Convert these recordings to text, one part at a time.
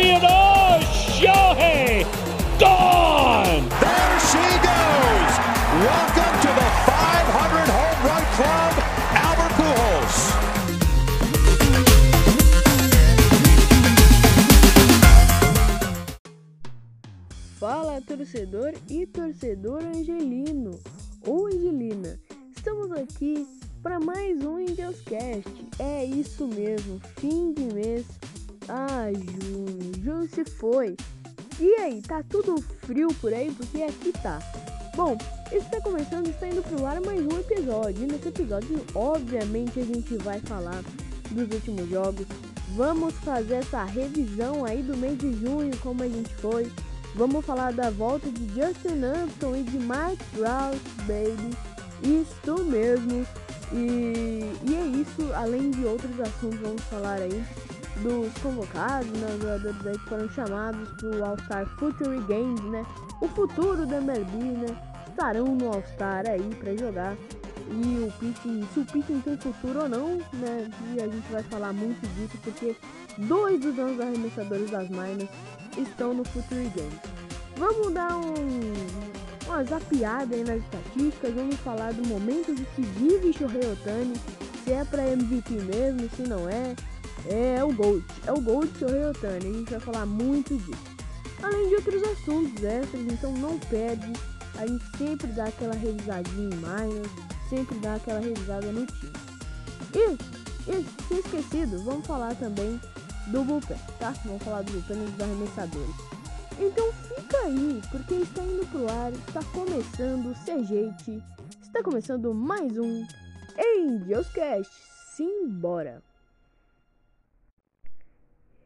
center field. Porque aqui tá. Bom, está começando, está indo pro ar mais um episódio. E nesse episódio, obviamente, a gente vai falar dos últimos jogos. Vamos fazer essa revisão aí do mês de junho, como a gente foi. Vamos falar da volta de Justin Hampton e de Mike Trout, baby. Isto mesmo. E, e é isso, além de outros assuntos, vamos falar aí dos convocados, né, os jogadores aí que foram chamados pro All-Star Future Games, né? O futuro da MLB, né? Estarão no All-Star aí para jogar. E o pitching, se o pitching tem futuro ou não, né? E a gente vai falar muito disso porque dois dos anos arremessadores das Miners estão no Future Games. Vamos dar um, uma zapiada aí nas estatísticas, vamos falar do momento de que vive Shohei Otani, se é para MVP mesmo, se não é, é o Gold, é o Gold Shohei Otani, a gente vai falar muito disso. Além de outros assuntos extras, então não perde, a gente sempre dá aquela revisadinha em Miners, sempre dá aquela revisada no time. E, e tinha esquecido, vamos falar também do bullpen, tá? Vamos falar do bullpen dos arremessadores. Então fica aí, porque está indo pro ar, está começando o CGT, está começando mais um Angelscast. Simbora!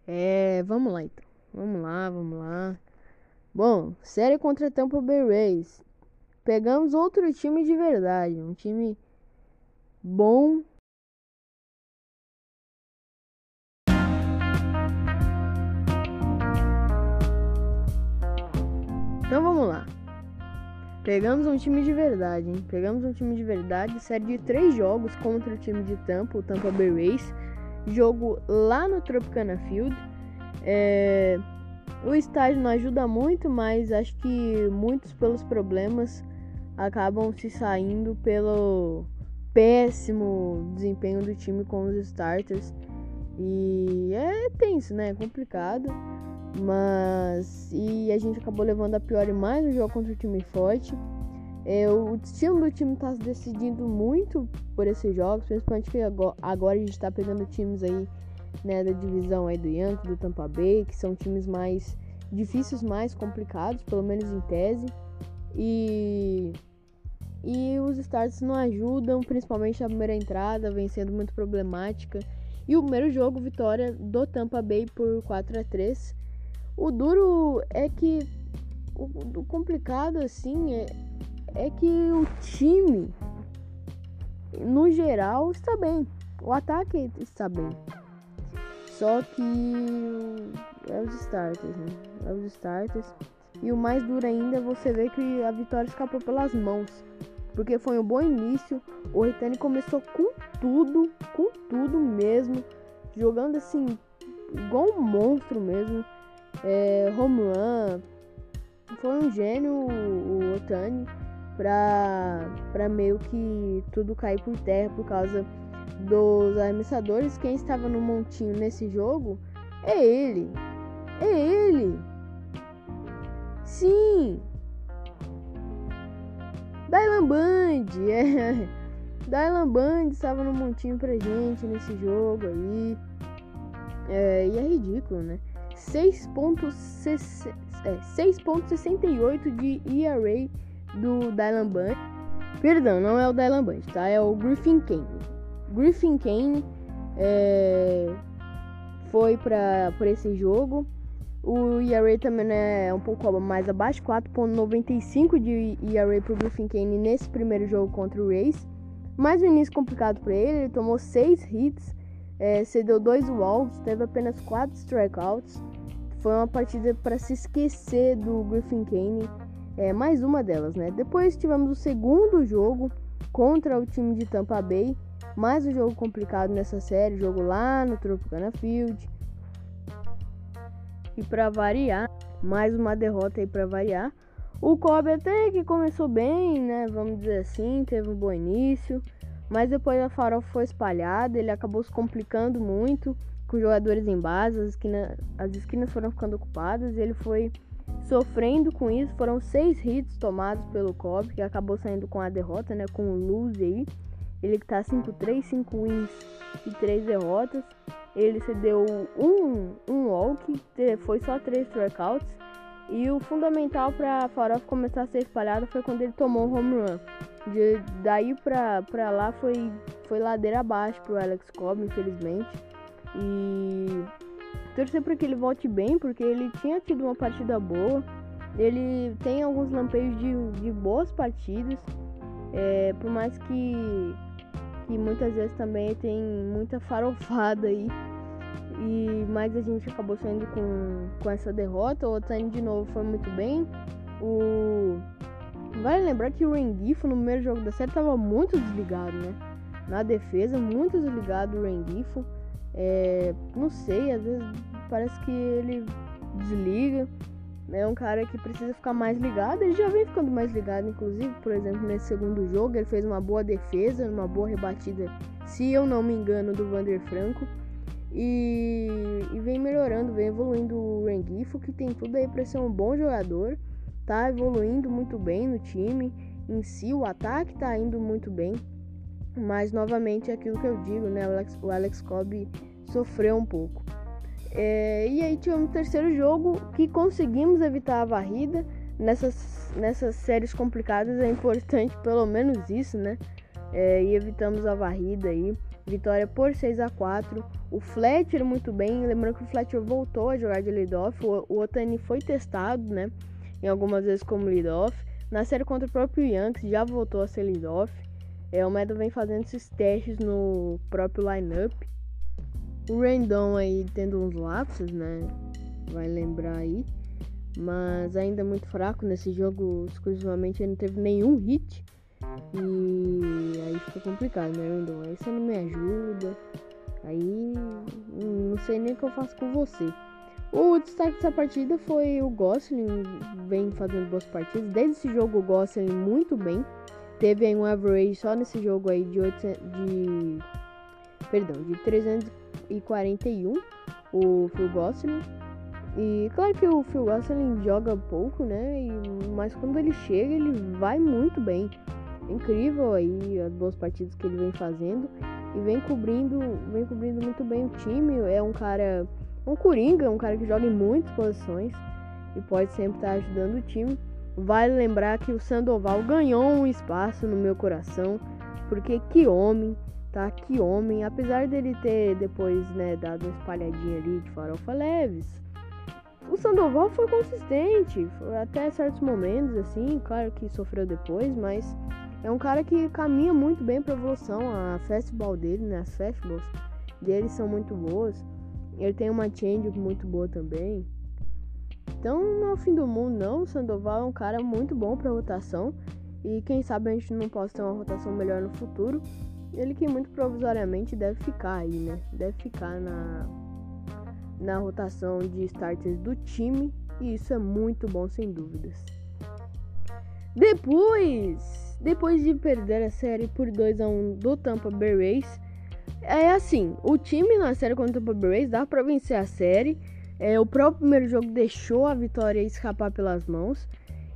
É, vamos lá então. Vamos lá, vamos lá. Bom, série contra Tampa Bay Rays. Pegamos outro time de verdade, um time bom Então vamos lá. Pegamos um time de verdade, hein? Pegamos um time de verdade, série de três jogos contra o time de Tampa, o Tampa Bay Rays. Jogo lá no Tropicana Field. É... O estádio não ajuda muito, mas acho que muitos pelos problemas acabam se saindo pelo péssimo desempenho do time com os starters. E é tenso, né? É complicado. Mas. E a gente acabou levando a pior e mais no jogo contra o time forte. É, o destino do time está se decidindo muito por esses jogos, principalmente que agora, a gente está pegando times aí né, da divisão aí do Yankees, do Tampa Bay, que são times mais difíceis, mais complicados, pelo menos em tese. E, e os starts não ajudam, principalmente a primeira entrada, vem sendo muito problemática. E o primeiro jogo, vitória do Tampa Bay por 4 a 3 o duro é que o, o complicado assim é, é que o time no geral está bem. O ataque está bem. Só que é os starters, né? É os starters. E o mais duro ainda é você ver que a vitória escapou pelas mãos. Porque foi um bom início. O Ritani começou com tudo, com tudo mesmo. Jogando assim, igual um monstro mesmo é, home run. Foi um gênio o Otani pra, pra meio que tudo cair por terra por causa dos arremessadores. Quem estava no montinho nesse jogo é ele. É ele. Sim. Dylan Band. É. Dylan Band estava no montinho pra gente nesse jogo aí. É, e é ridículo, né? 6.68 de ERA do Dylan Bunch. Perdão, não é o Dylan Bunch, tá? É o Griffin Kane. Griffin Kane é, foi para esse jogo. O ERA também é um pouco mais abaixo, 4.95 de ERA pro Griffin Kane nesse primeiro jogo contra o Rays. Mais um início complicado para ele, ele tomou 6 hits, é, cedeu dois walks, teve apenas 4 strikeouts. Foi uma partida para se esquecer do Griffin Kane, é, mais uma delas, né? Depois tivemos o segundo jogo contra o time de Tampa Bay Mais um jogo complicado nessa série, jogo lá no Tropicana Field. E para variar, mais uma derrota aí para variar. O Kobe até que começou bem, né? Vamos dizer assim, teve um bom início. Mas depois a farofa foi espalhada, ele acabou se complicando muito com jogadores em base, as esquinas, as esquinas foram ficando ocupadas e ele foi sofrendo com isso. Foram seis hits tomados pelo Kobe, que acabou saindo com a derrota, né? Com o lose aí. Ele que tá 5-3, 5 wins e 3 derrotas. Ele cedeu um, um walk, foi só 3 strikeouts. E o fundamental para farofa começar a ser espalhada foi quando ele tomou um home run. De, daí pra, pra lá foi, foi ladeira abaixo pro Alex Cobb, infelizmente. E torcer para que ele volte bem, porque ele tinha tido uma partida boa. Ele tem alguns lampejos de, de boas partidas. É, por mais que, que muitas vezes também tem muita farofada aí. E, mas a gente acabou saindo com, com essa derrota. O Otani de novo foi muito bem. O Vale lembrar que o Rengifo no primeiro jogo da série estava muito desligado, né? Na defesa, muito desligado o Rengifo. É, não sei, às vezes parece que ele desliga. É um cara que precisa ficar mais ligado. Ele já vem ficando mais ligado, inclusive, por exemplo, nesse segundo jogo, ele fez uma boa defesa, uma boa rebatida, se eu não me engano, do Vander Franco. E, e vem melhorando, vem evoluindo o Rengifo, que tem tudo aí para ser um bom jogador tá evoluindo muito bem no time. Em si, o ataque tá indo muito bem. Mas novamente aquilo que eu digo, né? O Alex, o Alex Cobb sofreu um pouco. É, e aí tivemos o terceiro jogo que conseguimos evitar a varrida. Nessas, nessas séries complicadas é importante pelo menos isso, né? É, e evitamos a varrida aí. Vitória por 6 a 4 O Fletcher muito bem. Lembrando que o Fletcher voltou a jogar de lead-off. O, o Otani foi testado, né? em algumas vezes como lead-off. Na série contra o próprio Yankees já voltou a ser lead-off. É, o Meadow vem fazendo esses testes no próprio lineup. O Randon aí tendo uns lapsos, né? Vai lembrar aí. Mas ainda é muito fraco nesse jogo. Exclusivamente ele não teve nenhum hit. E aí fica complicado, né, Randon? Aí você não me ajuda. Aí não sei nem o que eu faço com você. O destaque dessa partida foi o Gosling, vem fazendo boas partidas. Desde esse jogo, o Gosling muito bem. Teve aí um average só nesse jogo aí de, 8, de perdão, de 341 o Phil Gosling. E claro que o Phil Gosling joga pouco, né? E, mas quando ele chega, ele vai muito bem. incrível aí as boas partidas que ele vem fazendo e vem cobrindo, vem cobrindo muito bem o time. É um cara um Coringa, um cara que joga em muitas posições e pode sempre estar ajudando o time. Vale lembrar que o Sandoval ganhou um espaço no meu coração, porque que homem, tá? Que homem, apesar dele ter depois, né, dado uma espalhadinha ali de farofa leves. O Sandoval foi consistente, foi até certos momentos, assim, claro que sofreu depois, mas é um cara que caminha muito bem para evolução. A fastball dele, né, as fastballs dele são muito boas. Ele tem uma change muito boa também. Então não é o fim do mundo não. O Sandoval é um cara muito bom para rotação. E quem sabe a gente não possa ter uma rotação melhor no futuro. Ele que muito provisoriamente deve ficar aí, né? Deve ficar na, na rotação de starters do time. E isso é muito bom, sem dúvidas. Depois, depois de perder a série por 2 a 1 do Tampa Bay Rays, é assim, o time na série contra o Tampa Rays dá para vencer a série. É, o próprio primeiro jogo deixou a vitória escapar pelas mãos.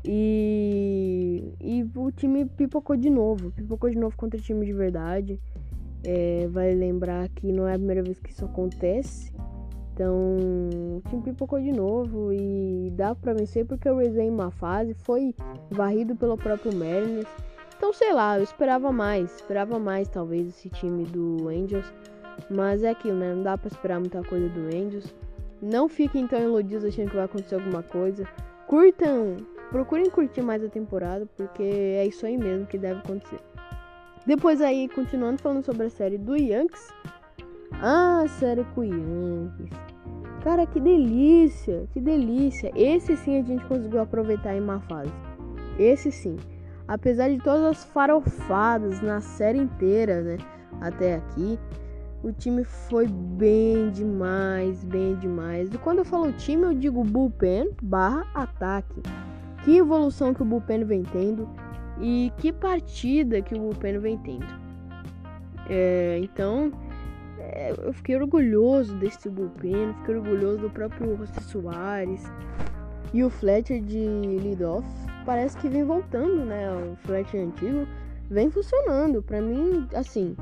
E, e o time pipocou de novo. Pipocou de novo contra time de verdade. É, vai lembrar que não é a primeira vez que isso acontece. Então, o time pipocou de novo e dá para vencer porque o Rays em uma fase. Foi varrido pelo próprio Mariners. Então, sei lá, eu esperava mais, esperava mais talvez esse time do Angels, mas é aquilo, né? Não dá para esperar muita coisa do Angels. Não fiquem tão iludidos achando que vai acontecer alguma coisa. Curtam, procurem curtir mais a temporada, porque é isso aí mesmo que deve acontecer. Depois aí, continuando falando sobre a série do Yankees. Ah, a série com o Yankees. Cara, que delícia, que delícia. Esse sim a gente conseguiu aproveitar em uma fase. Esse sim. Apesar de todas as farofadas na série inteira, né? até aqui. O time foi bem demais, bem demais. E quando eu falo time, eu digo bullpen barra ataque. Que evolução que o bullpen vem tendo e que partida que o bullpen vem tendo. É, então, é, eu fiquei orgulhoso desse bullpen, fiquei orgulhoso do próprio José Soares e o Fletcher de lead-off. Parece que vem voltando, né? O Fletcher antigo vem funcionando. Para mim, assim,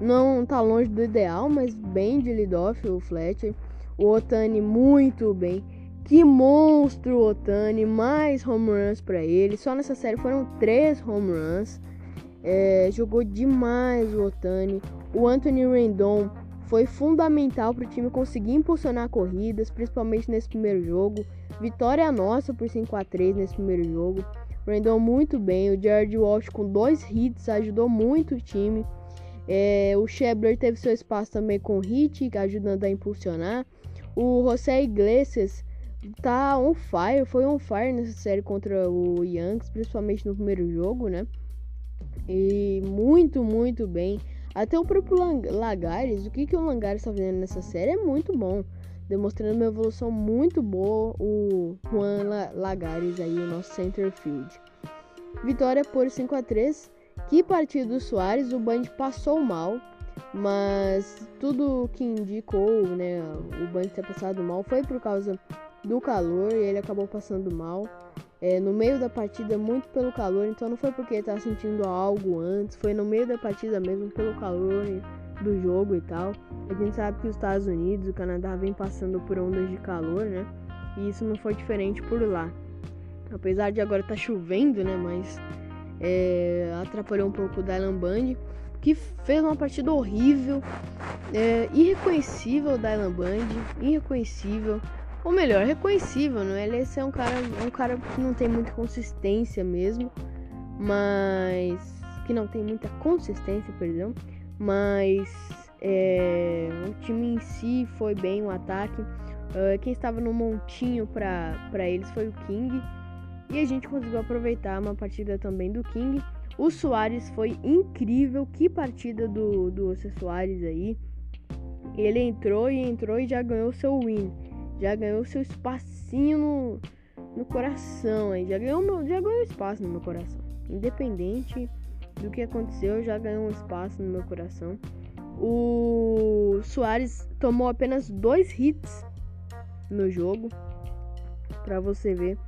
não tá longe do ideal, mas bem de lead-off o Fletcher. O Otani muito bem. Que monstro Otani, mais home runs para ele. Só nessa série foram três home runs. É, jogou demais o Otani. O Anthony Rendon foi fundamental para o time conseguir impulsionar corridas, principalmente nesse primeiro jogo. Vitória nossa por 5 a 3 nesse primeiro jogo. Rendon muito bem. O Jared Walsh com dois hits ajudou muito o time. É, o Shebler teve seu espaço também com hit, ajudando a impulsionar. O José Iglesias tá on fire, foi on fire nessa série contra o Yankees, principalmente no primeiro jogo, né? E muito, muito bem. Até o próprio Lagares, o que, que o Lagares está fazendo nessa série é muito bom. Demonstrando uma evolução muito boa, o Juan Lagares aí, o nosso center field. Vitória por 5 a 3 Que partida do Soares, o Band passou mal, mas tudo que indicou, né, o Band ter passado mal foi por causa do calor e ele acabou passando mal é, no meio da partida muito pelo calor, então não foi porque ele estava sentindo algo antes, foi no meio da partida mesmo pelo calor do jogo e tal. A gente sabe que os Estados Unidos, o Canadá vem passando por ondas de calor, né? E isso não foi diferente por lá. Apesar de agora estar tá chovendo, né? Mas é, atrapalhou um pouco o Dylan Band, que fez uma partida horrível, é, irreconhecível o Dylan Band, irreconhecível. Ou melhor, reconhecível, não é? Ele é um cara, um cara que não tem muita consistência mesmo, mas que não tem muita consistência, perdão, mas é, o time em si foi bem o ataque. Uh, quem estava no montinho para eles foi o King e a gente conseguiu aproveitar uma partida também do King. O Soares foi incrível, que partida do do Soares aí. Ele entrou e entrou e já ganhou seu win já ganhou seu espacinho no, no coração aí. Já ganhou, meu, já ganhou espaço no meu coração. Independente do que aconteceu, já ganhou um espaço no meu coração. O Soares tomou apenas dois hits no jogo. Pra você ver.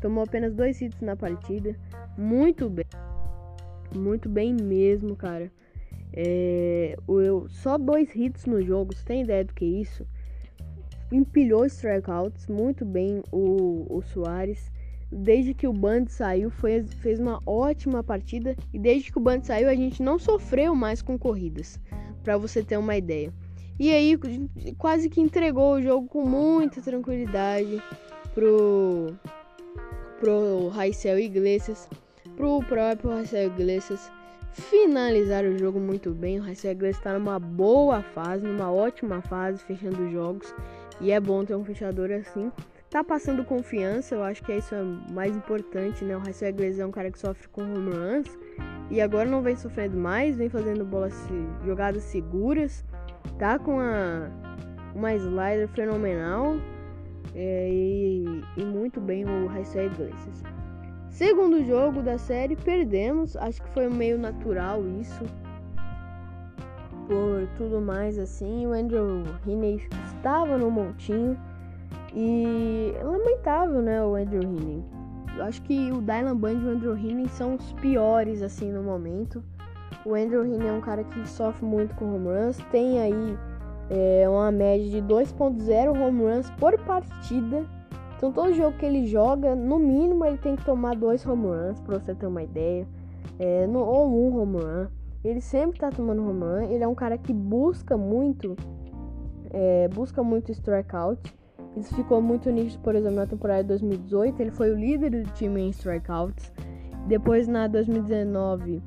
Tomou apenas dois hits na partida. Muito bem. Muito bem mesmo, cara. É, eu, só dois hits no jogo. Você tem ideia do que é isso? empilhou strikeouts muito bem o, o Soares. Desde que o Band saiu, foi, fez uma ótima partida. E desde que o Band saiu, a gente não sofreu mais com corridas. Para você ter uma ideia. E aí, quase que entregou o jogo com muita tranquilidade pro, pro Raicel Iglesias. Pro próprio Raicel Iglesias finalizar o jogo muito bem. O Raicel Iglesias está numa boa fase, numa ótima fase, fechando os jogos. E é bom ter um fechador assim. Tá passando confiança, eu acho que é isso é mais importante, né? O Rafael Iglesias é um cara que sofre com home runs. E agora não vem sofrendo mais, vem fazendo bolas, jogadas seguras. Tá com a, uma slider fenomenal. É, e, e, muito bem o Rafael Iglesias. Segundo jogo da série, perdemos. Acho que foi meio natural isso por tudo mais assim. O Andrew Heaney estava no montinho e é lamentável, né, o Andrew Heaney. Eu acho que o Dylan Band e o Andrew Heaney são os piores assim no momento. O Andrew Heaney é um cara que sofre muito com home runs, tem aí é, uma média de 2.0 home runs por partida. Então todo jogo que ele joga, no mínimo ele tem que tomar dois home runs, para você ter uma ideia. É, no, ou um home run. Ele sempre tá tomando romã. Ele é um cara que busca muito. É, busca muito strikeout. Isso ficou muito nítido, por exemplo, na temporada de 2018. Ele foi o líder do time em strikeouts. Depois na 2019.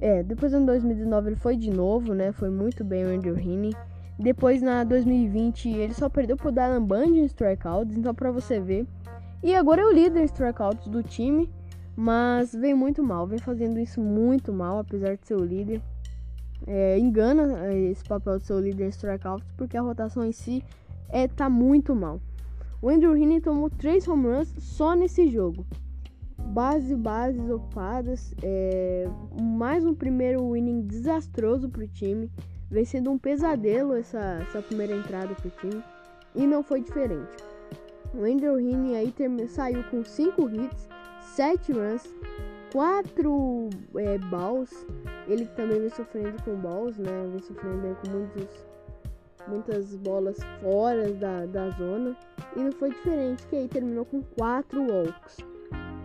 É, depois em 2019 ele foi de novo, né? Foi muito bem o Andrew Heaney. Depois na 2020 ele só perdeu pro Dylan Band em strikeouts, então pra você ver. E agora é o líder em strikeouts do time. Mas vem muito mal, vem fazendo isso muito mal, apesar de ser o líder. é, engana é, esse papel de ser o líder em strikeouts porque a rotação em si é, tá muito mal. O Andrew Heaney tomou três home runs só nesse jogo. Base, bases ocupadas, é, mais um primeiro inning desastroso para o time. Vem sendo um pesadelo essa, essa primeira entrada para o time e não foi diferente. O Andrew Heaney aí saiu com 5 hits, 7 runs, 4 é, balls. Ele também vem sofrendo com balls, né? Vem sofrendo com muitos, muitas bolas fora da, da zona. E não foi diferente, que aí terminou com 4 walks.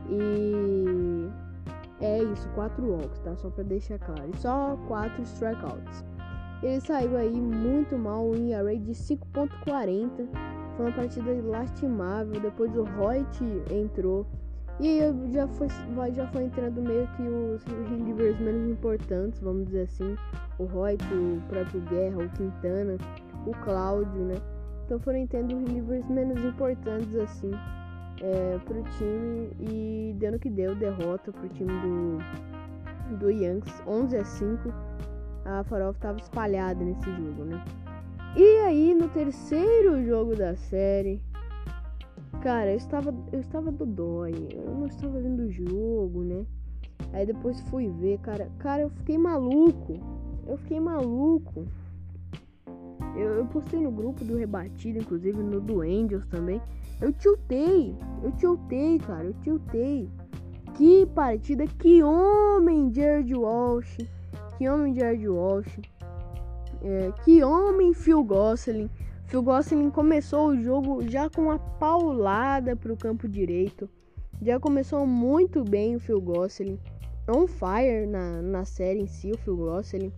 E é isso, 4 walks, tá? Só pra deixar claro. E só 4 strikeouts. Ele saiu aí muito mal em array de 5.40. Foi uma partida lastimável. Depois o Hoyt entrou. E aí já foi, já foi entrando meio que os relievers menos importantes, vamos dizer assim. O Hoyt, o próprio Guerra, o Quintana, o Cláudio, né? Então foram entrando relievers menos importantes assim é, pro time e dando que deu derrota pro time do, do Yankees 11 a 5 a farofa estava espalhada nesse jogo, né? E aí no terceiro jogo da série, cara, eu estava eu estava do dói, eu não estava vendo o jogo, né? Aí depois fui ver, cara, cara, eu fiquei maluco. Eu fiquei maluco. Eu, eu postei no grupo do Rebatido, inclusive no do Angels também. Eu tiltei, eu tiltei, cara, eu tiltei. Que partida, que homem, Jared Walsh. Que homem, Jared Walsh. É, que homem, Phil Gosselin. Phil Gosselin começou o jogo já com uma paulada para o campo direito. Já começou muito bem o Phil Gosselin. On fire na, na série em si, o Phil Gosselin.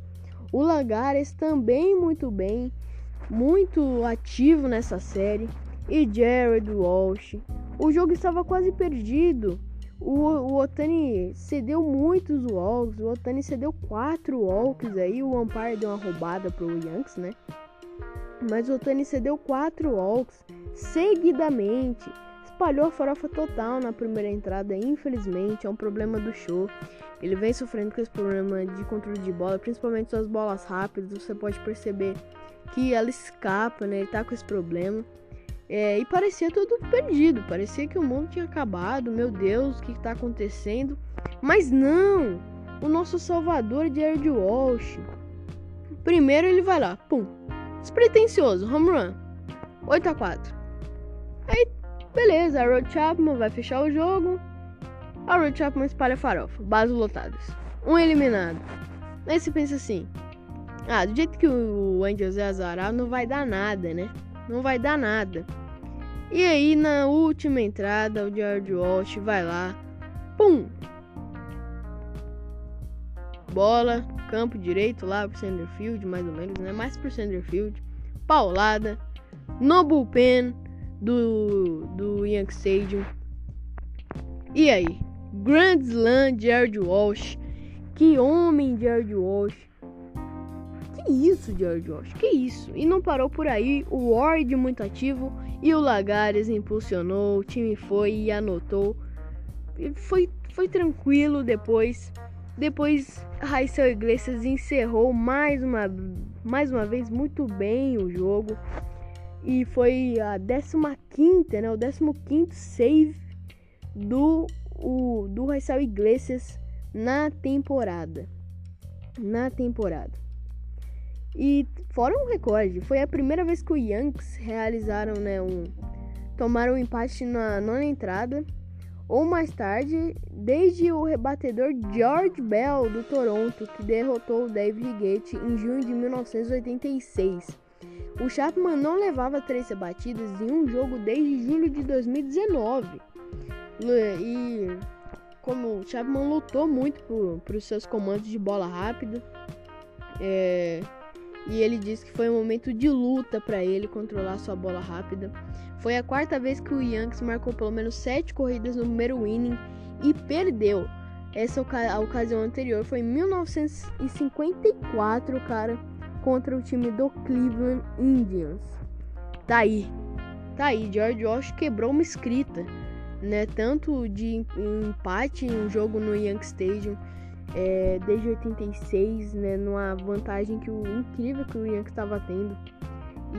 O Lagares também muito bem. Muito ativo nessa série. E Jared Walsh. O jogo estava quase perdido. O, o Otani cedeu muitos walks, o Otani cedeu quatro walks aí, o umpire deu uma roubada pro Yankees, né? Mas o Otani cedeu quatro walks seguidamente. Espalhou a farofa total na primeira entrada, infelizmente, é um problema do show. Ele vem sofrendo com esse problema de controle de bola, principalmente suas bolas rápidas. Você pode perceber que ela escapa, né? Ele tá com esse problema. É, e parecia tudo perdido, parecia que o mundo tinha acabado. Meu Deus, o que está acontecendo? Mas não! O nosso salvador de Jared Walsh. Primeiro ele vai lá, pum, despretensioso, home run, 8 a 4. Aí, beleza, a Rod Chapman vai fechar o jogo. A Rod Chapman espalha farofa, bases lotadas, um eliminado. Aí você pensa assim: ah, do jeito que o Angels é azarado, não vai dar nada, né? não vai dar nada. E aí na última entrada o George Walsh vai lá, pum! Bola, campo direito lá pro Centerfield, mais ou menos, né? Mais pro Centerfield. Paulada no bullpen do, do Yankee Stadium. E aí? Grand Slam George Walsh. Que homem George Walsh isso, George Walsh? Que isso? E não parou por aí, o Ward muito ativo e o Lagares impulsionou, o time foi e anotou. Foi, foi tranquilo depois. Depois, Raíssa Iglesias encerrou mais uma, mais uma vez muito bem o jogo. E foi a 15, né? O 15 save do, o, do Raíssa Iglesias na temporada. Na temporada. E fora um recorde, foi a primeira vez que o Yankees realizaram, né, um tomaram um empate na nona entrada ou mais tarde, desde o rebatedor George Bell do Toronto, que derrotou o Dave Righetti em junho de 1986. O Chapman não levava três rebatidas em um jogo desde julho de 2019. E como o Chapman lutou muito por, por seus comandos de bola rápida, é, e ele disse que foi um momento de luta para ele controlar sua bola rápida. Foi a quarta vez que o Yankees marcou pelo menos sete corridas no primeiro inning e perdeu. Essa ocasião anterior foi em 1954, cara, contra o time do Cleveland Indians. Tá aí, tá aí, George Walsh quebrou uma escrita, né? Tanto de empate em um jogo no Yankee Stadium é, desde 86, né, numa vantagem que o incrível que o Yankees estava tendo.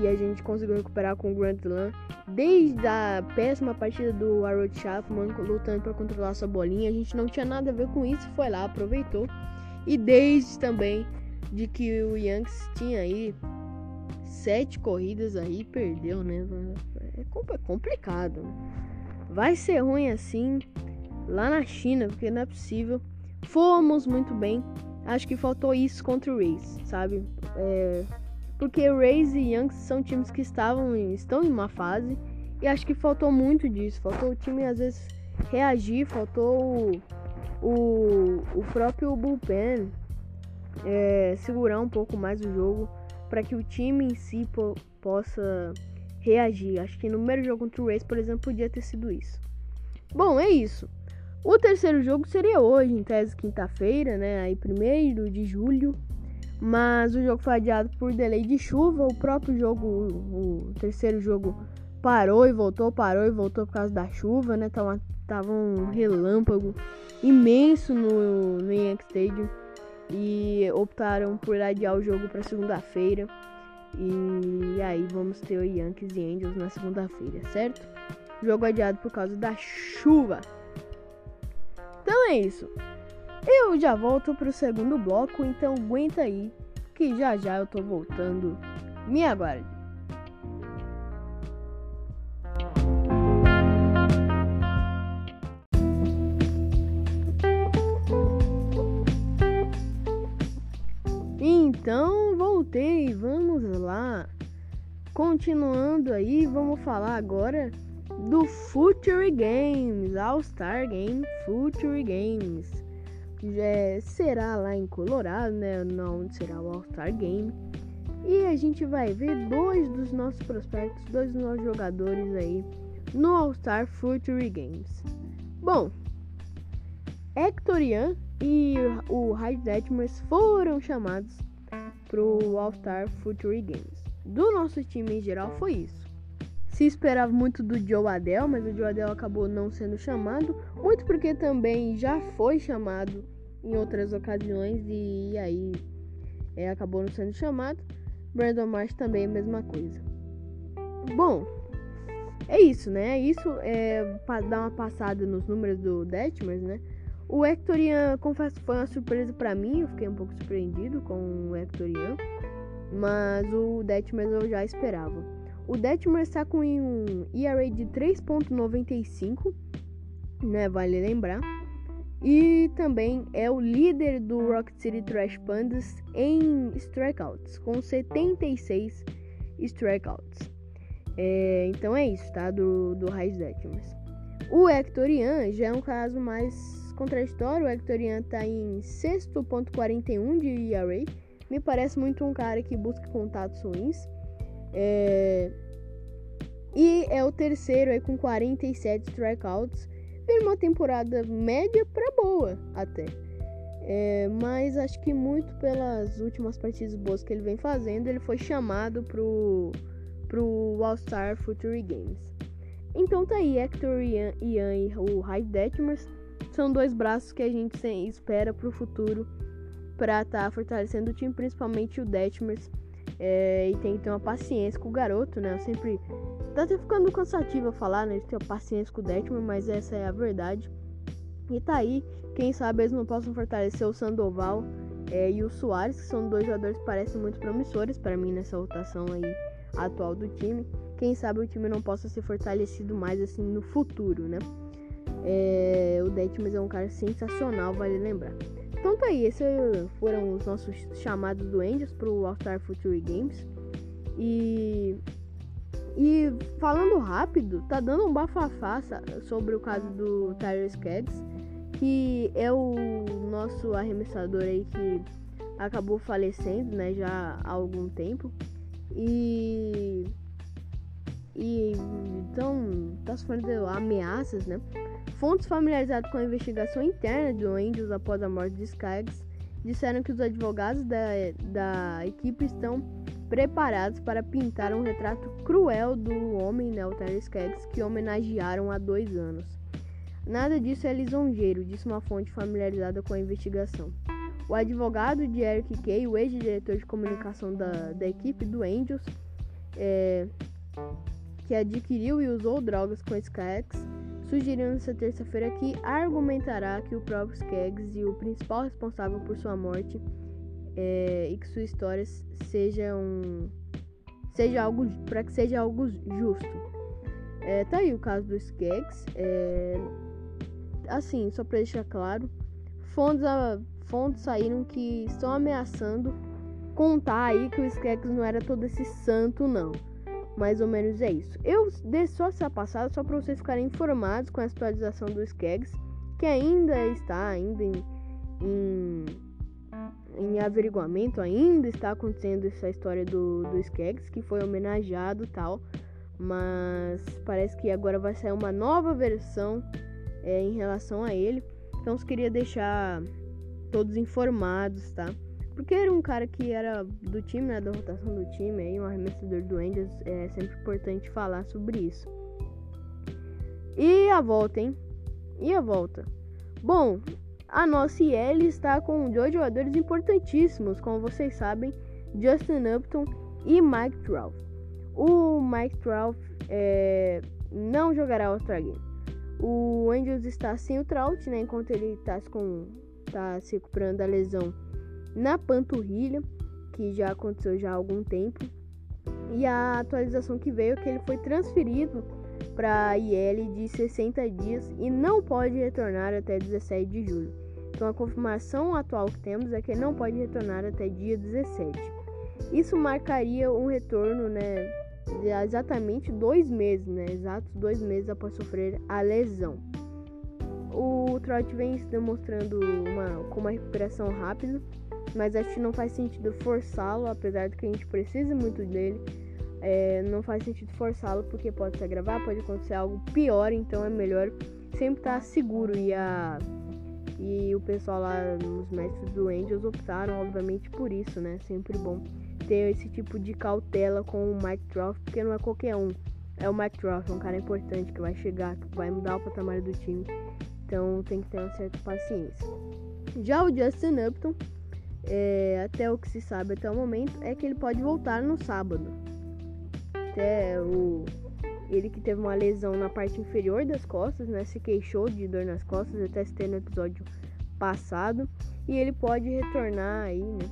E a gente conseguiu recuperar com o Grant Slam. Desde a péssima partida do Harold Chapman lutando para controlar sua bolinha, a gente não tinha nada a ver com isso, foi lá, aproveitou. E desde também de que o Yankees tinha aí sete corridas aí, perdeu, né? É, é complicado. Vai ser ruim assim lá na China, porque não é possível. Fomos muito bem. Acho que faltou isso contra o Rays, sabe? É, porque Rays e Yankees são times que estavam estão em uma fase e acho que faltou muito disso. Faltou o time às vezes reagir, faltou o, o, o próprio bullpen é, segurar um pouco mais o jogo para que o time em si po possa reagir. Acho que no primeiro jogo contra o Rays, por exemplo, podia ter sido isso. Bom, é isso. O terceiro jogo seria hoje, em tese quinta-feira, né? Aí primeiro de julho. Mas o jogo foi adiado por delay de chuva. O próprio jogo, o, terceiro jogo, parou e voltou, parou e voltou por causa da chuva, né? Tava, tava um relâmpago imenso no, no Yankee Stadium. E optaram por adiar o jogo para segunda-feira. E aí vamos ter o Yankees e Angels na segunda-feira, certo? Jogo adiado por causa da chuva. Então é isso. Eu já volto pro segundo bloco, então aguenta aí que já já eu tô voltando. Me aguarde. Então voltei, vamos lá. Continuando aí, vamos falar agora do Future Games, All-Star Game Future Games. Já será lá em Colorado, né? Não será o All-Star Game. E a gente vai ver dois dos nossos prospectos, dois dos nossos jogadores aí no All-Star Future Games. Bom, Hector Ian e o Hyde Detmers foram chamados para o All-Star Future Games. Do nosso time em geral foi isso. Se esperava muito do Joe Adele, mas o Joe Adele acabou não sendo chamado, muito porque também já foi chamado em outras ocasiões e aí é, acabou não sendo chamado. Brandon Marsh também é a mesma coisa. Bom, é isso, né? Isso é para dar uma passada nos números do Detmers, né? O Hectorian, confesso, foi uma surpresa para mim. Eu fiquei um pouco surpreendido com o Hectorian. Mas o Detmers eu já esperava. O Detmer está com um ERA de 3.95, né, vale lembrar. E também é o líder do Rocket City Trash Pandas em strikeouts, com 76 strikeouts. É, então é isso, tá? Do, do Raiz Detmers. O Hectorian já é um caso mais contraditório. O Hectorian está em 6.41 de ERA. Me parece muito um cara que busca contatos ruins. É... E é o terceiro aí com 47 strikeouts. Vem uma temporada média para boa até. É, mas acho que muito pelas últimas partidas boas que ele vem fazendo, ele foi chamado pro, pro All-Star Future Games. Então tá aí, Hector Ian, Ian e o Hyde Detmers são dois braços que a gente espera pro futuro para estar tá fortalecendo o time, principalmente o Detmers. É, e tem que ter uma paciência com o garoto, né? Eu sempre. Tá até ficando cansativo falar, né? De ter paciência com o Detmer, mas essa é a verdade. E tá aí, quem sabe eles não possam fortalecer o Sandoval é, e o Soares, que são dois jogadores que parecem muito promissores para mim nessa rotação aí atual do time. Quem sabe o time não possa ser fortalecido mais assim no futuro, né? É, o Detmer é um cara sensacional, vale lembrar. Então tá aí, esses foram os nossos chamados do Angels pro All-Star Future Games. E e falando rápido, tá dando um bafafá sobre o caso do Tyler Skaggs, que é o nosso arremessador aí que acabou falecendo, né, já há algum tempo. E e então tá sofrendo ameaças, né? Fontes familiarizadas com a investigação interna do Angels após a morte de Skaggs disseram que os advogados da, da equipe estão preparados para pintar um retrato cruel do homem, né, o Skaggs, que homenagearam há dois anos. Nada disso é lisonjeiro, disse uma fonte familiarizada com a investigação. O advogado de Eric Kay, o ex-diretor de comunicação da, da equipe do Angels, é, que adquiriu e usou drogas com Skaggs, sugeriu nesta terça-feira que argumentará que o próprio Skaggs e o principal responsável por sua morte é, e que sua história seja um seja algo para que seja algo justo. É, tá aí o caso do Skaggs. É, assim, só para deixar claro, fontes, a, fontes saíram que estão ameaçando contar aí que o Skaggs não era todo esse santo, não. Mais ou menos é isso. Eu dei só essa passada só para vocês ficarem informados com a atualização do Skaggs, que ainda está ainda em, em, em, averiguamento, ainda está acontecendo essa história do, do Skaggs, que foi homenageado tal. Mas parece que agora vai sair uma nova versão é, em relação a ele. Então eu queria deixar todos informados, tá? Porque era um cara que era do time, né? Da rotação do time, aí, um arremessador do Angels. É sempre importante falar sobre isso. E a volta, hein? E a volta? Bom, a nossa IL está com dois jogadores importantíssimos, como vocês sabem, Justin Upton e Mike Trout. O Mike Trout é, não jogará o All Game. O Angels está sem o Trout, né? Enquanto ele está com, tá se recuperando da lesão na panturrilha, que já aconteceu já há algum tempo. E a atualização que veio é que ele foi transferido para IL de 60 dias e não pode retornar até 17 de julho. Então a confirmação atual que temos é que ele não pode retornar até dia 17. Isso marcaria um retorno, né, de exatamente dois meses, né, exatos dois meses após sofrer a lesão. O Trot vem se demonstrando uma, com uma recuperação rápida, mas acho que não faz sentido forçá-lo, apesar de que a gente precise muito dele. É, não faz sentido forçá-lo porque pode se agravar, pode acontecer algo pior, então é melhor sempre estar seguro. E, a, e o pessoal lá, os mestres do Angels, optaram, obviamente, por isso, né? Sempre bom ter esse tipo de cautela com o Mike Trout, porque não é qualquer um. É o Mike Trout, um cara importante que vai chegar, que vai mudar o patamar do time. Então tem que ter uma certa paciência. Já o Justin Upton, é, até o que se sabe até o momento, é que ele pode voltar no sábado. Até o ele que teve uma lesão na parte inferior das costas, né? Se queixou de dor nas costas, até se no episódio passado. E ele pode retornar aí, né?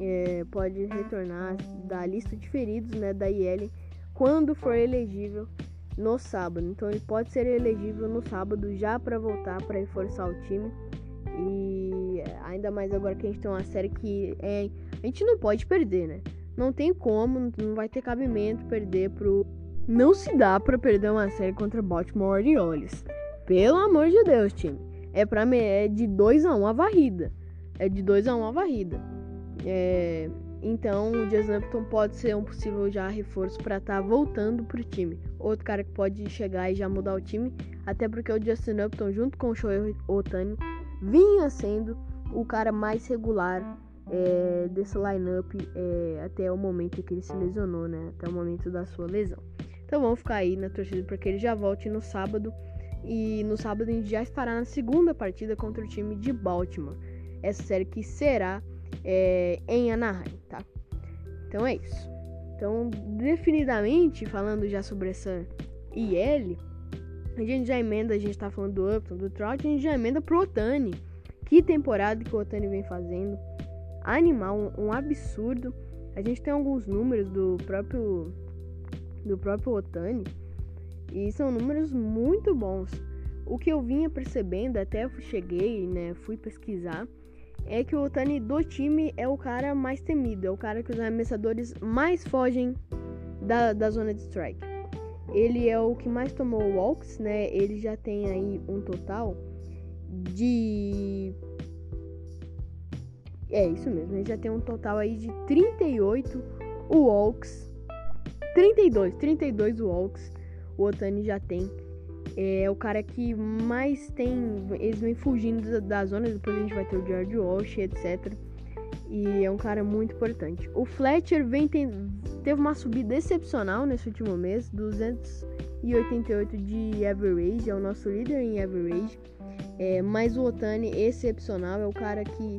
É, pode retornar da lista de feridos, né? Da IL quando for elegível no sábado. Então ele pode ser elegível no sábado já para voltar para reforçar o time. E ainda mais agora que a gente tem uma série que é, a gente não pode perder, né? Não tem como, não vai ter cabimento perder pro. Não se dá para perder uma série contra Baltimore Orioles. Pelo amor de Deus, time. É para é de 2 a 1 um a varrida. É de 2 a 1 um a varrida. É, então o Jason Upton pode ser um possível já reforço para estar tá voltando pro time. Outro cara que pode chegar e já mudar o time, até porque o Justin Upton junto com o Shohei Otani vinha sendo o cara mais regular é, desse lineup é, até o momento que ele se lesionou, né? Até o momento da sua lesão. Então vamos ficar aí na torcida para que ele já volte no sábado. E no sábado a gente já estará na segunda partida contra o time de Baltimore. Essa série que será é, em Anaheim, tá? Então é isso. Então, definidamente, falando já sobre essa IL, a gente já emenda, a gente tá falando do Upton, do Trout, a gente já emenda pro Otani. Que temporada que o Otani vem fazendo. Animal, um, um absurdo. A gente tem alguns números do próprio do próprio Otani e são números muito bons. O que eu vinha percebendo, até eu cheguei, né, fui pesquisar, é que o Otani do time é o cara mais temido, é o cara que os arremessadores mais fogem da, da zona de strike. Ele é o que mais tomou walks, né? Ele já tem aí um total de. É isso mesmo, ele já tem um total aí de 38 walks. 32, 32 walks o Otani já tem é o cara que mais tem. Eles vêm fugindo da, da zona, depois a gente vai ter o George Walsh, etc. E é um cara muito importante. O Fletcher vem tem, teve uma subida excepcional nesse último mês, 200, e 88 de average, é o nosso líder em average. É, mas o Otani, excepcional, é o cara que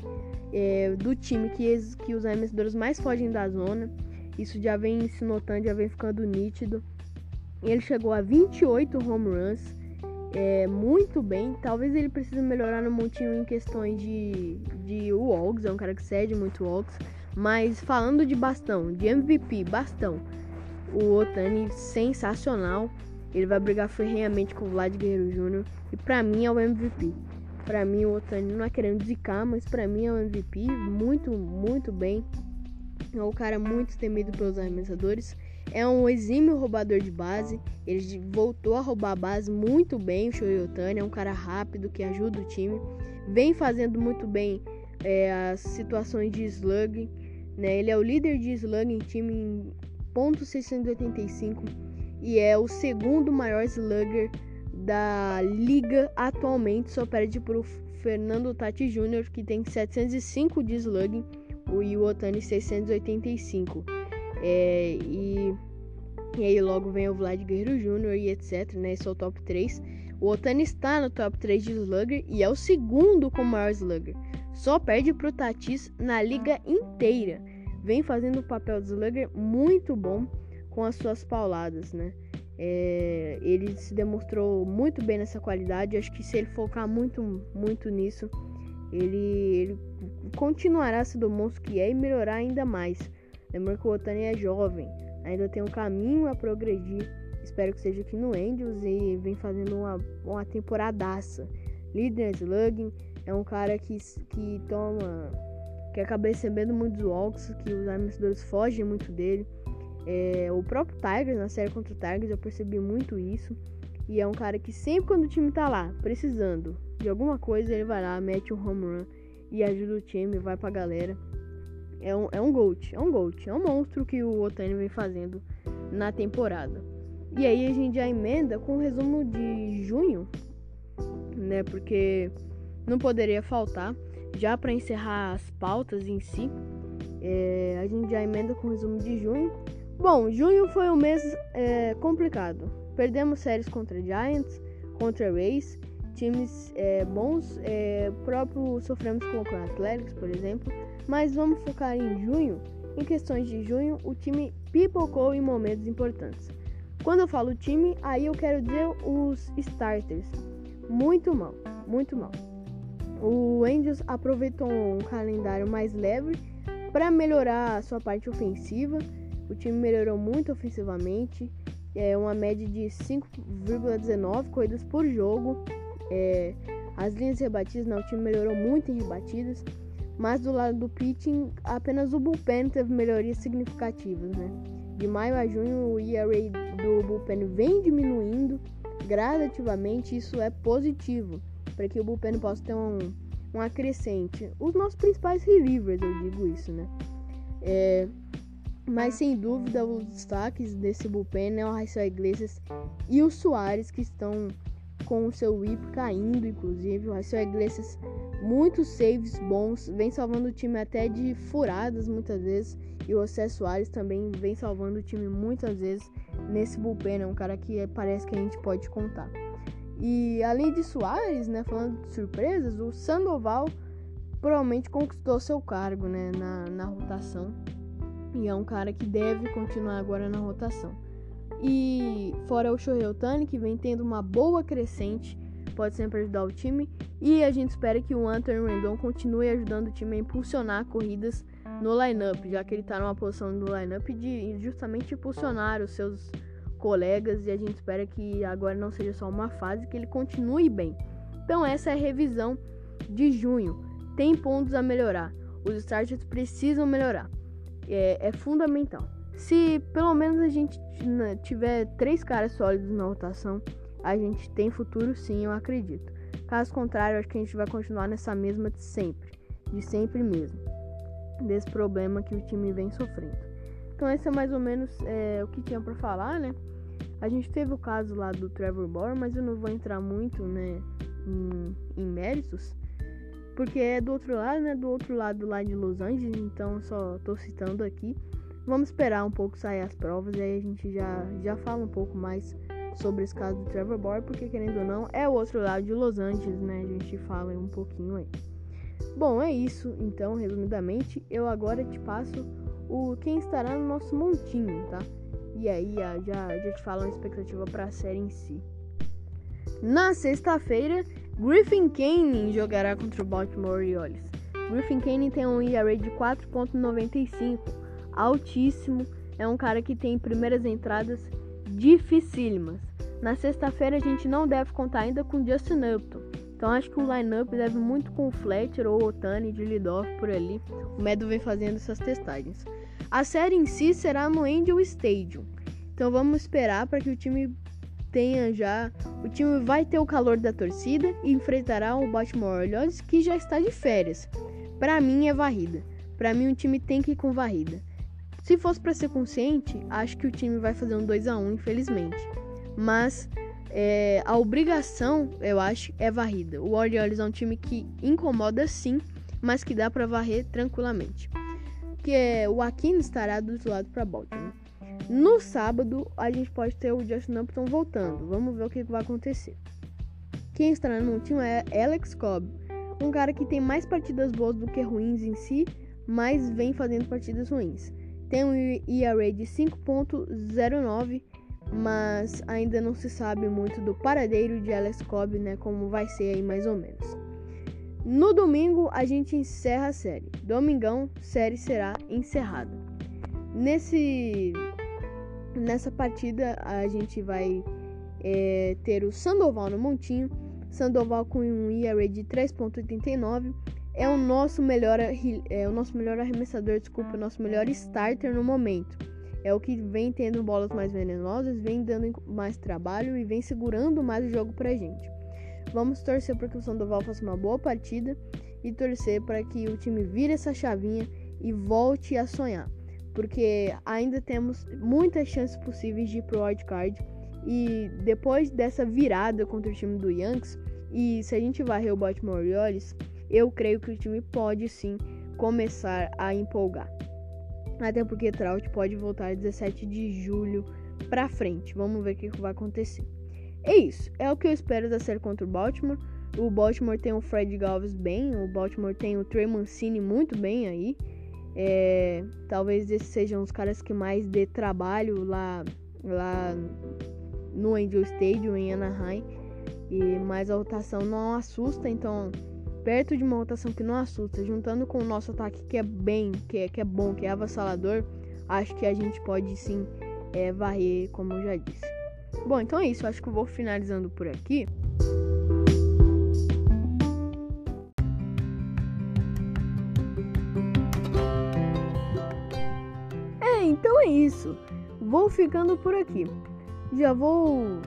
é, do time que, que os arremessadores mais fogem da zona. Isso já vem se notando, já vem ficando nítido. Ele chegou a 28 home runs, é, muito bem. Talvez ele precise melhorar no montinho em questões de, de walks, é um cara que cede muito walks. Mas falando de bastão, de MVP, bastão, o Otani sensacional. Ele vai brigar ferrenhamente com o Vlad Guerreiro Jr. E pra mim é o MVP. Pra mim o Otani não é querendo zicar, mas pra mim é o MVP. Muito, muito bem. É um cara muito temido pelos arremessadores. É um exímio roubador de base. Ele voltou a roubar a base muito bem. O Shohei Otani é um cara rápido que ajuda o time. Vem fazendo muito bem é, as situações de slug. Né? Ele é o líder de slug em time em ponto .685 e é o segundo maior slugger da liga atualmente, só perde para o Fernando Tati Jr., que tem 705 de slugging, e o Otani 685. É, e, e aí logo vem o Vlad Guerreiro Jr. e etc, né? Esse é o top 3. O Otani está no top 3 de slugger e é o segundo com maior slugger. Só perde para o Tatis na liga inteira. Vem fazendo o papel de slugger muito bom com as suas pauladas, né? É, ele se demonstrou muito bem nessa qualidade. Acho que se ele focar muito, muito nisso, ele, ele continuará sendo o monstro que é e melhorar ainda mais. Lembrando que o Otani é jovem, ainda tem um caminho a progredir. Espero que seja aqui no Angels e vem fazendo uma, uma temporadaça. Líder slugging, é um cara que, que toma. Que acaba recebendo muitos walks, que os arremessadores fogem muito dele. É, o próprio Tigers, na série contra o Tigers, eu percebi muito isso. E é um cara que sempre quando o time tá lá, precisando de alguma coisa, ele vai lá, mete um home run e ajuda o time, vai pra galera. É um, é um GOAT, é um GOAT, é um monstro que o Otani vem fazendo na temporada. E aí a gente já emenda com o resumo de junho, né? Porque não poderia faltar, já para encerrar as pautas em si, é, a gente já emenda com o resumo de junho. Bom, junho foi um mês é, complicado. Perdemos séries contra Giants, contra Rays, times é, bons, é, próprio sofremos com o Athletics, por exemplo. Mas vamos focar em junho. Em questões de junho, o time pipocou em momentos importantes. Quando eu falo time, aí eu quero dizer os starters. Muito mal, muito mal. O Angels aproveitou um calendário mais leve para melhorar a sua parte ofensiva o time melhorou muito ofensivamente, é uma média de 5,19 corridas por jogo. É, as linhas rebatidas, não, o time melhorou muito em rebatidas, mas do lado do pitching, apenas o bullpen teve melhorias significativas, né? De maio a junho, o ERA do bullpen vem diminuindo gradativamente, isso é positivo, para que o bullpen possa ter um, um acrescente. Os nossos principais relievers, eu digo isso, né? É, mas sem dúvida os destaques desse bullpen é o Raíssa Iglesias e o Soares que estão com o seu whip caindo, inclusive. O Raíssa Iglesias, muitos saves bons, vem salvando o time até de furadas muitas vezes. E o José Soares também vem salvando o time muitas vezes nesse bullpen. É um cara que parece que a gente pode contar. E além de Soares, né, falando de surpresas, o Sandoval provavelmente conquistou seu cargo né, na, na rotação e é um cara que deve continuar agora na rotação. E fora o Shohei que vem tendo uma boa crescente, pode sempre ajudar o time. E a gente espera que o Anthony Rendon continue ajudando o time a impulsionar corridas no lineup, já que ele está numa posição no lineup de justamente impulsionar os seus colegas. E a gente espera que agora não seja só uma fase, que ele continue bem. Então essa é a revisão de junho. Tem pontos a melhorar. Os starters precisam melhorar é, é fundamental. Se pelo menos a gente né, tiver três caras sólidos na rotação, a gente tem futuro sim, eu acredito. Caso contrário, acho que a gente vai continuar nessa mesma de sempre, de sempre mesmo, desse problema que o time vem sofrendo. Então esse é mais ou menos é, o que tinha para falar, né? A gente teve o caso lá do Trevor Bauer, mas eu não vou entrar muito, né, em, em méritos, porque é do outro lado, né? Do outro lado lá de Los Angeles, então só tô citando aqui. Vamos esperar um pouco sair as provas e aí a gente já, já fala um pouco mais sobre esse caso do Trevor Boy, porque querendo ou não, é o outro lado de Los Angeles, né? A gente fala um pouquinho aí. Bom, é isso. Então, resumidamente, eu agora te passo o quem estará no nosso montinho, tá? E aí já, já te falo uma expectativa para a série em si. Na sexta-feira, Griffin Kane jogará contra o Baltimore Orioles. Griffin Kane tem um ERA de 4.95, altíssimo. É um cara que tem primeiras entradas dificílimas. Na sexta-feira a gente não deve contar ainda com Justin Upton. Então acho que o lineup deve muito com o Fletcher ou Otani de Lidorf por ali. O Medo vem fazendo essas testagens. A série em si será no Angel Stadium. Então vamos esperar para que o time tenha já. O time vai ter o calor da torcida e enfrentará o Baltimore Orioles que já está de férias. Para mim é varrida. Para mim o time tem que ir com varrida. Se fosse para ser consciente, acho que o time vai fazer um 2 a 1 infelizmente. Mas é, a obrigação, eu acho, é varrida. O Orioles é um time que incomoda sim, mas que dá para varrer tranquilamente. Que é, o Aquino estará do outro lado para Baltimore. No sábado, a gente pode ter o Justin Upton voltando. Vamos ver o que vai acontecer. Quem estará no time é Alex Cobb, um cara que tem mais partidas boas do que ruins em si, mas vem fazendo partidas ruins. Tem um ERA de 5.09, mas ainda não se sabe muito do paradeiro de Alex Cobb, né, como vai ser aí mais ou menos. No domingo a gente encerra a série. Domingão, série será encerrada. Nesse nessa partida a gente vai é, ter o Sandoval no montinho Sandoval com um ERA de 3.89 é o nosso melhor é o nosso melhor arremessador, desculpa, o nosso melhor starter no momento. É o que vem tendo bolas mais venenosas, vem dando mais trabalho e vem segurando mais o jogo pra gente. Vamos torcer para que o Sandoval faça uma boa partida e torcer para que o time vire essa chavinha e volte a sonhar, porque ainda temos muitas chances possíveis de ir pro wildcard e depois dessa virada contra o time do Yankees, e se a gente varrer o Baltimore Orioles, eu creio que o time pode sim começar a empolgar. Até porque Trout pode voltar 17 de julho pra frente. Vamos ver o que vai acontecer. É isso. É o que eu espero da série contra o Baltimore. O Baltimore tem o Fred Galvez bem. O Baltimore tem o Trey Mancini muito bem aí. É, talvez esses sejam os caras que mais dê trabalho lá, lá no Angel Stadium em Anaheim. E mais a rotação não assusta, então perto de uma rotação que não assusta, juntando com o nosso ataque que é bem, que é, que é bom, que é avassalador, acho que a gente pode sim é, varrer, como eu já disse. Bom, então é isso. Acho que eu vou finalizando por aqui. É, então é isso. Vou ficando por aqui. Já vou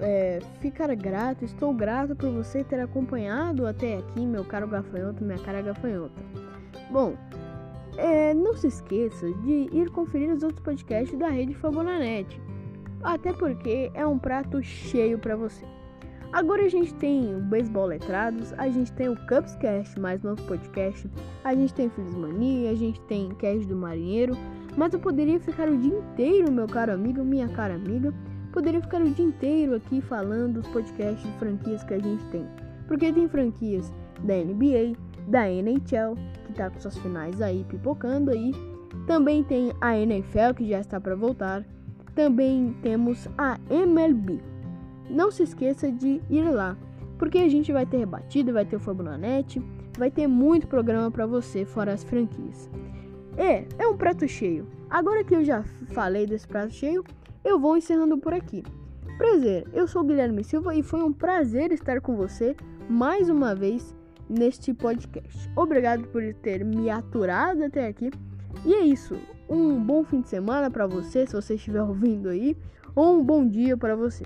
é, ficar grato, estou grato por você ter acompanhado até aqui, meu caro gafanhoto, minha cara gafanhota. Bom, é, não se esqueça de ir conferir os outros podcasts da rede Fabonanet, até porque é um prato cheio para você. Agora a gente tem o Beisebol Letrados, a gente tem o Cupscast, mais novo podcast, a gente tem Felizmania, a gente tem Cast do Marinheiro, mas eu poderia ficar o dia inteiro, meu caro amigo, minha cara amiga, Poderia ficar o dia inteiro aqui falando dos podcasts de franquias que a gente tem. Porque tem franquias da NBA, da NHL, que tá com suas finais aí pipocando aí. Também tem a NFL que já está para voltar. Também temos a MLB. Não se esqueça de ir lá, porque a gente vai ter rebatido, vai ter o Fabulanete, vai ter muito programa para você fora as franquias. É, é um prato cheio. Agora que eu já falei desse prato cheio, eu vou encerrando por aqui. Prazer, eu sou Guilherme Silva e foi um prazer estar com você mais uma vez neste podcast. Obrigado por ter me aturado até aqui. E é isso. Um bom fim de semana para você, se você estiver ouvindo aí, ou um bom dia para você.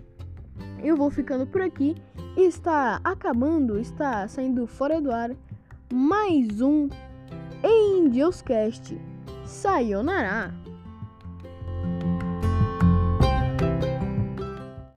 Eu vou ficando por aqui. Está acabando, está saindo fora do ar mais um Angelscast. Sayonara!